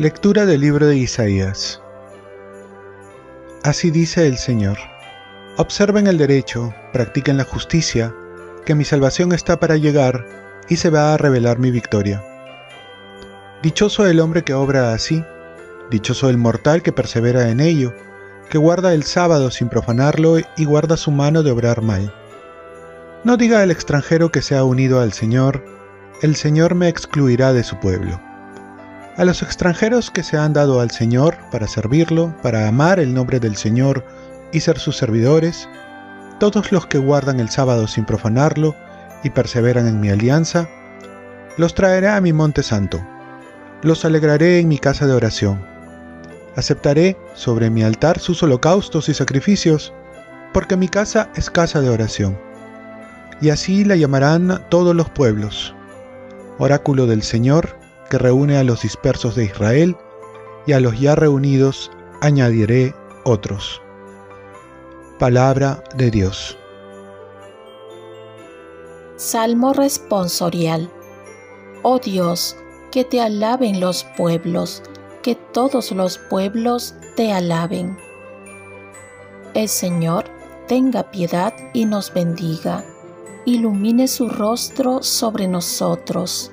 Lectura del libro de Isaías. Así dice el Señor. Observen el derecho, practiquen la justicia, que mi salvación está para llegar y se va a revelar mi victoria. Dichoso el hombre que obra así, dichoso el mortal que persevera en ello, que guarda el sábado sin profanarlo y guarda su mano de obrar mal. No diga el extranjero que se ha unido al Señor, el Señor me excluirá de su pueblo. A los extranjeros que se han dado al Señor para servirlo, para amar el nombre del Señor y ser sus servidores, todos los que guardan el sábado sin profanarlo y perseveran en mi alianza, los traeré a mi monte santo, los alegraré en mi casa de oración. Aceptaré sobre mi altar sus holocaustos y sacrificios, porque mi casa es casa de oración. Y así la llamarán todos los pueblos. Oráculo del Señor, que reúne a los dispersos de Israel, y a los ya reunidos añadiré otros. Palabra de Dios. Salmo responsorial. Oh Dios, que te alaben los pueblos, que todos los pueblos te alaben. El Señor tenga piedad y nos bendiga, ilumine su rostro sobre nosotros,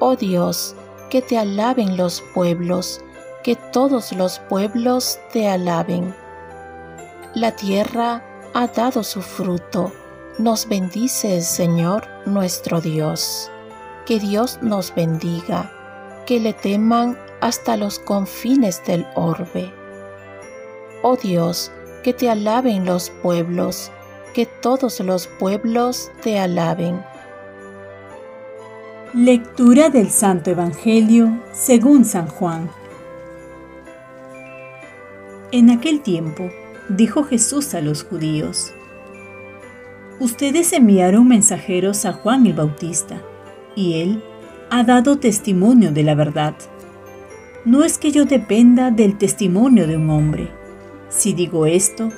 Oh Dios, que te alaben los pueblos, que todos los pueblos te alaben. La tierra ha dado su fruto, nos bendice el Señor nuestro Dios que Dios nos bendiga, que le teman hasta los confines del orbe. Oh Dios, que te alaben los pueblos, que todos los pueblos te alaben. Lectura del Santo Evangelio según San Juan. En aquel tiempo, dijo Jesús a los judíos, Ustedes enviaron mensajeros a Juan el Bautista y Él ha dado testimonio de la verdad. No es que yo dependa del testimonio de un hombre. Si digo esto,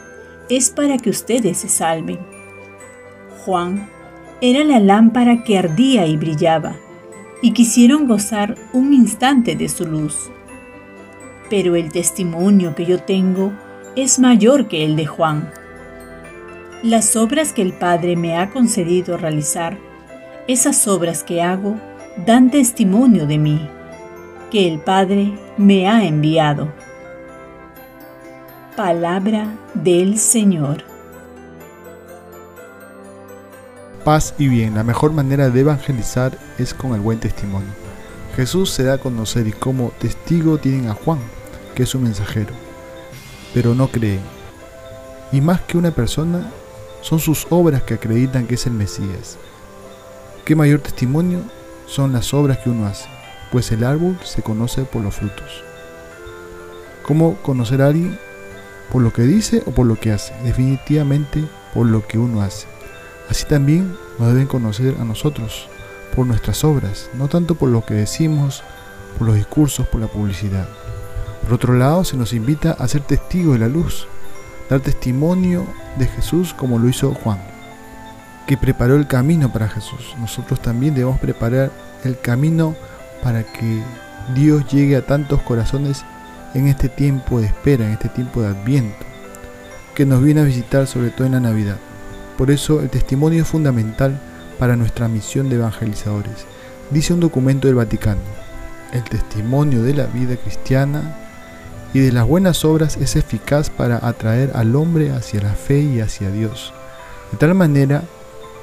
es para que ustedes se salven. Juan era la lámpara que ardía y brillaba, y quisieron gozar un instante de su luz. Pero el testimonio que yo tengo es mayor que el de Juan. Las obras que el Padre me ha concedido realizar esas obras que hago dan testimonio de mí, que el Padre me ha enviado. Palabra del Señor. Paz y bien, la mejor manera de evangelizar es con el buen testimonio. Jesús se da a conocer y como testigo tienen a Juan, que es su mensajero, pero no creen. Y más que una persona, son sus obras que acreditan que es el Mesías. ¿Qué mayor testimonio son las obras que uno hace? Pues el árbol se conoce por los frutos. ¿Cómo conocer a alguien? ¿Por lo que dice o por lo que hace? Definitivamente por lo que uno hace. Así también nos deben conocer a nosotros, por nuestras obras, no tanto por lo que decimos, por los discursos, por la publicidad. Por otro lado, se nos invita a ser testigos de la luz, dar testimonio de Jesús como lo hizo Juan que preparó el camino para Jesús. Nosotros también debemos preparar el camino para que Dios llegue a tantos corazones en este tiempo de espera, en este tiempo de adviento, que nos viene a visitar sobre todo en la Navidad. Por eso el testimonio es fundamental para nuestra misión de evangelizadores. Dice un documento del Vaticano, el testimonio de la vida cristiana y de las buenas obras es eficaz para atraer al hombre hacia la fe y hacia Dios. De tal manera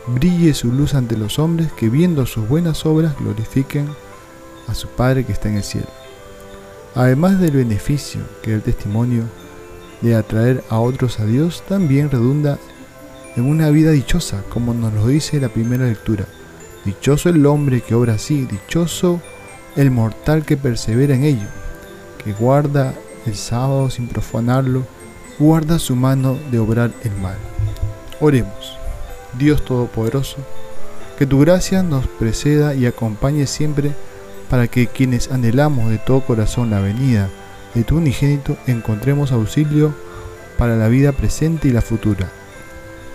brille su luz ante los hombres que viendo sus buenas obras glorifiquen a su Padre que está en el cielo. Además del beneficio que el testimonio de atraer a otros a Dios, también redunda en una vida dichosa, como nos lo dice la primera lectura. Dichoso el hombre que obra así, dichoso el mortal que persevera en ello, que guarda el sábado sin profanarlo, guarda su mano de obrar el mal. Oremos, Dios Todopoderoso, que tu gracia nos preceda y acompañe siempre para que quienes anhelamos de todo corazón la venida de tu unigénito encontremos auxilio para la vida presente y la futura.